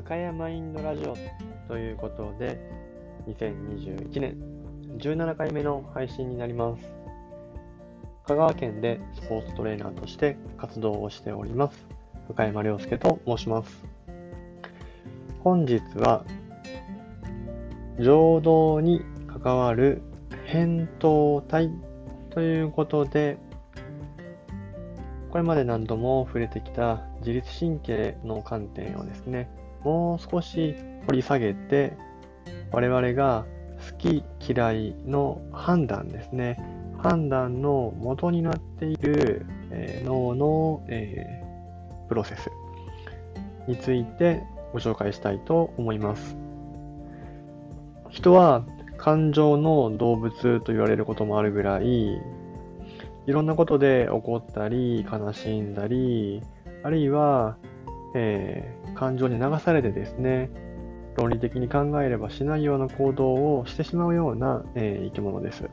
深谷マインドラジオということで、2021年17回目の配信になります。香川県でスポーツトレーナーとして活動をしております。深山亮介と申します。本日は、情動に関わる扁桃体ということで、これまで何度も触れてきた自律神経の観点をですね、もう少し掘り下げて、我々が好き嫌いの判断ですね。判断の元になっている、えー、脳の、えー、プロセスについてご紹介したいと思います。人は感情の動物と言われることもあるぐらい、いろんなことで怒ったり、悲しんだり、あるいは、えー、感情に流されてですね、論理的に考えればしないような行動をしてしまうような、えー、生き物です。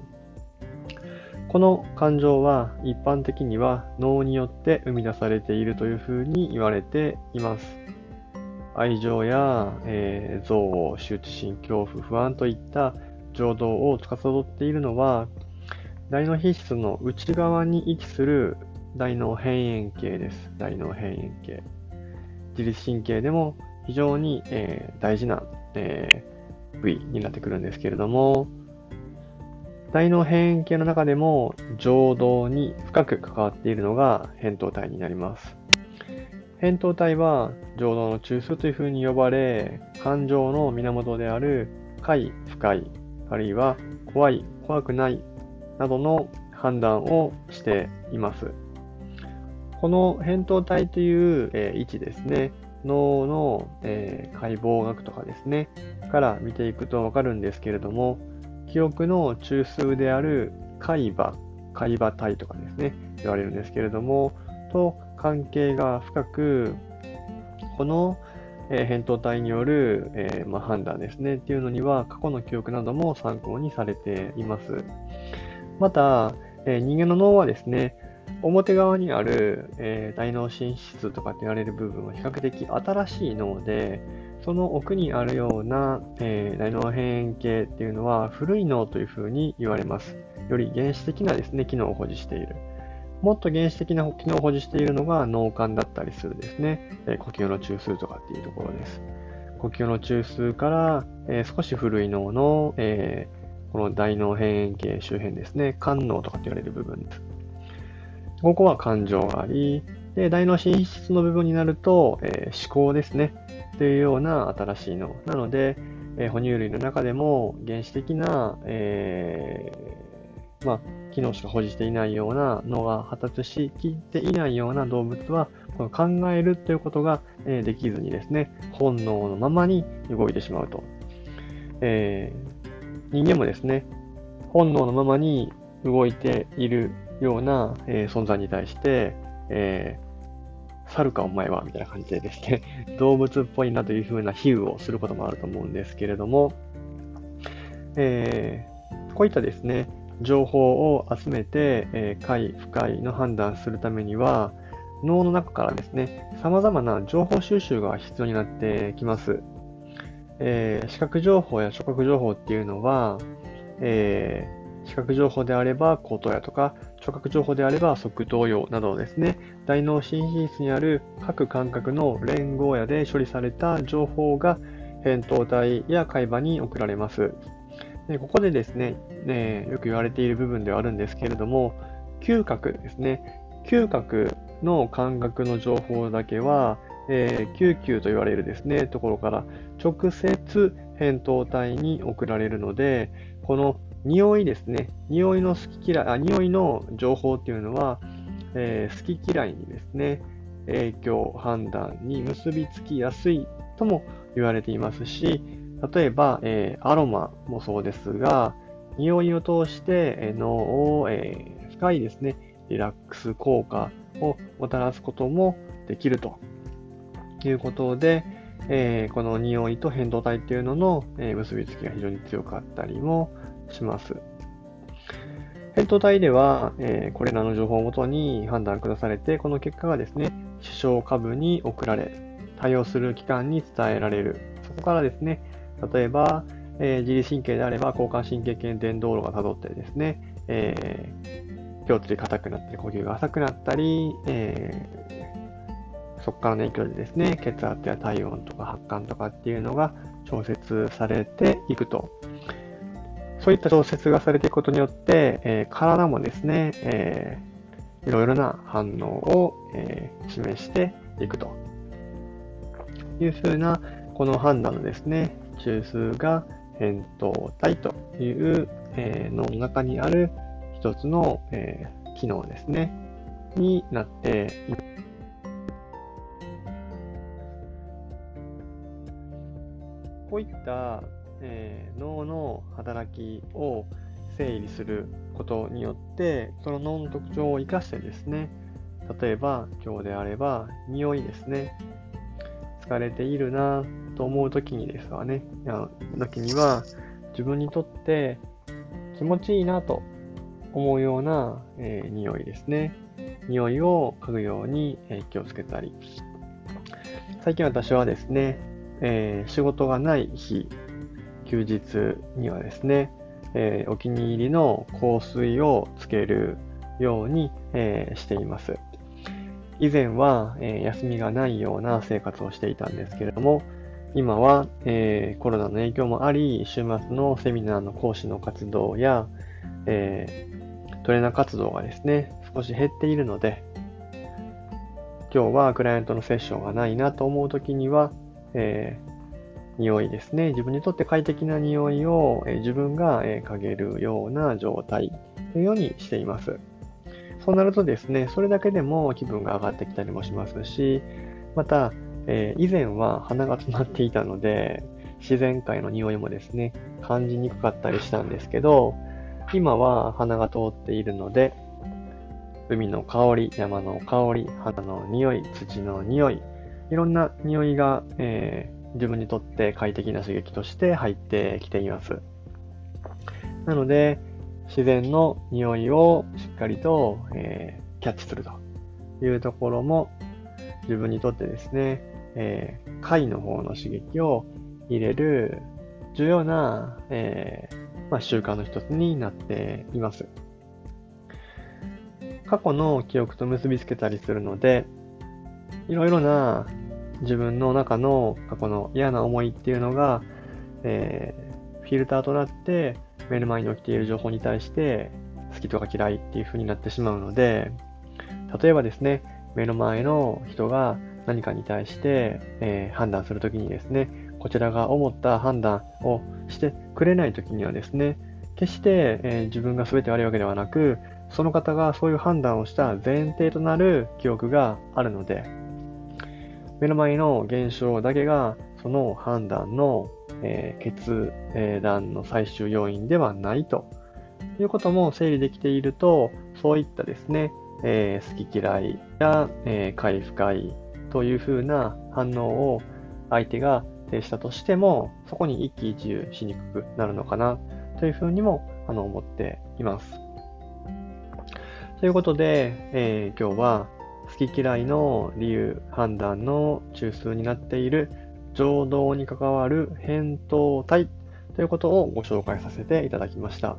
この感情は一般的には脳によって生み出されているというふうに言われています。愛情や、えー、憎悪、羞恥心、恐怖、不安といった情動を司っているのは、大脳皮質の内側に位置する大脳辺縁系です。大脳辺縁系。自律神経でも非常に、えー、大事な、えー、部位になってくるんですけれども、大脳辺縁系の中でも情動に深く関わっているのが扁桃体になります。扁桃体は情動の中枢というふうに呼ばれ、感情の源である快、不快、あるいは怖い、怖くないなどの判断をしています。この扁桃体という、えー、位置ですね、脳の、えー、解剖学とかですね、から見ていくとわかるんですけれども、記憶の中枢である海馬、海馬体とかですね、言われるんですけれども、と関係が深く、この、えー、扁桃体による、えー、まあ、判断ですね、っていうのには過去の記憶なども参考にされています。また、えー、人間の脳はですね、表側にある、えー、大脳進出とかって言われる部分は比較的新しい脳で、その奥にあるような、えー、大脳変形っていうのは古い脳というふうに言われます。より原始的なですね、機能を保持している。もっと原始的な機能を保持しているのが脳幹だったりするですね、えー、呼吸の中枢とかっていうところです。呼吸の中枢から、えー、少し古い脳の、え、この大脳変形周辺ですね、肝脳とかって言われる部分です。ここは感情があり、で、大脳進出の部分になると、えー、思考ですね。というような新しい脳。なので、えー、哺乳類の中でも原始的な、えー、まあ、機能しか保持していないような脳が発達しきっていないような動物は、この考えるということが、え、できずにですね、本能のままに動いてしまうと。えー、人間もですね、本能のままに動いているような、えー、存在に対して、えー、猿かお前はみたいな感じでですね、動物っぽいなというふうな比喩をすることもあると思うんですけれども、えー、こういったですね、情報を集めて、えー、快、不快の判断するためには、脳の中からですね、様々な情報収集が必要になってきます。えー、視覚情報や触覚情報っていうのは、えー、視覚情報であれば、口頭やとか、触覚情報であれば側頭葉などですね、大脳新皮質にある各感覚の連合野で処理された情報が扁桃体や海馬に送られます。でここでですねね、よく言われている部分ではあるんですけれども、嗅覚ですね。嗅覚の感覚の情報だけは、えー、救急と言われるですね、ところから直接扁桃体に送られるので、この匂いですね。匂いの好き嫌い、あ、匂いの情報っていうのは、えー、好き嫌いにですね、影響、判断に結びつきやすいとも言われていますし、例えば、えー、アロマもそうですが、匂いを通して脳を、えー、深いですね、リラックス効果をもたらすこともできるということで、えー、この匂いと変動体っていうのの、え結びつきが非常に強かったりもします。扁桃体では、えー、これらの情報をもとに判断下されて、この結果がですね、首相下部に送られ、対応する機関に伝えられる。そこからですね、例えば、えー、自律神経であれば交感神経系伝導路が辿ってですね、えー、胸椎硬くなったり、呼吸が浅くなったり、えー、そこからの影響でですね、血圧や体温とか発汗とかっていうのが調節されていくと。そういった調節がされていくことによって、えー、体もですね、えー、いろいろな反応を、えー、示していくというふうな、この判断のですね、中枢が扁桃体という、えー、脳の中にある一つの、えー、機能ですね、になっています。こういったえー、脳の働きを整理することによって、その脳の特徴を生かしてですね、例えば今日であれば匂いですね。疲れているなと思う時にですわね、時には自分にとって気持ちいいなと思うような、えー、匂いですね。匂いを嗅ぐように、えー、気をつけたり。最近私はですね、えー、仕事がない日休日にはですね、えー、お気に入りの香水をつけるように、えー、しています。以前は、えー、休みがないような生活をしていたんですけれども、今は、え、コロナの影響もあり、週末のセミナーの講師の活動や、え、トレーナー活動がですね、少し減っているので、今日はクライアントのセッションがないなと思うときには、え匂いですね。自分にとって快適な匂いを、え自分が、え嗅げるような状態というようにしています。そうなるとですね、それだけでも気分が上がってきたりもしますし、また、えー、以前は鼻が詰まっていたので、自然界の匂いもですね、感じにくかったりしたんですけど、今は鼻が通っているので、海の香り、山の香り、花の匂い、土の匂い、いろんな匂いが、え自分にとって快適な刺激として入ってきています。なので、自然の匂いをしっかりと、えー、キャッチするというところも自分にとってですね、えー、貝の方の刺激を入れる重要な、えー、まあ、習慣の一つになっています。過去の記憶と結びつけたりするので、いろいろな自分の中の過去の嫌な思いっていうのが、えー、フィルターとなって目の前に起きている情報に対して好きとか嫌いっていう風になってしまうので、例えばですね、目の前の人が何かに対して、えー、判断するときにですね、こちらが思った判断をしてくれないときにはですね、決して、えー、自分が全て悪いわけではなく、その方がそういう判断をした前提となる記憶があるので、目の前の現象だけがその判断の、えー、決断の最終要因ではないということも整理できていると、そういったですね、えー、好き嫌いや、えー、快不快というふうな反応を相手が呈したとしても、そこに一喜一憂しにくくなるのかなというふうにもあの思っています。ということで、えー、今日は好き嫌いの理由、判断の中枢になっている情動に関わる扁桃体ということをご紹介させていただきました。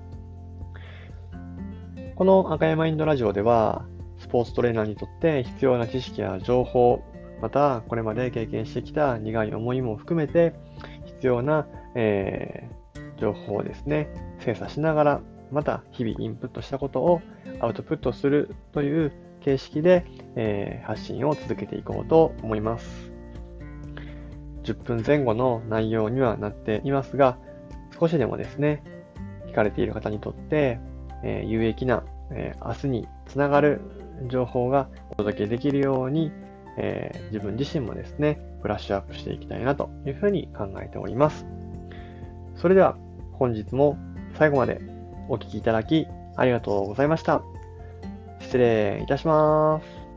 この赤山インドラジオでは、スポーツトレーナーにとって必要な知識や情報、またこれまで経験してきた苦い思いも含めて必要な、えー、情報をですね、精査しながら、また日々インプットしたことをアウトプットするという形式で、えー、発信を続けていこうと思います。10分前後の内容にはなっていますが、少しでもですね、聞かれている方にとって、えー、有益な、えー、明日につながる情報がお届けできるように、えー、自分自身もですね、ブラッシュアップしていきたいなというふうに考えております。それでは本日も最後までお聴きいただきありがとうございました。失礼いたします。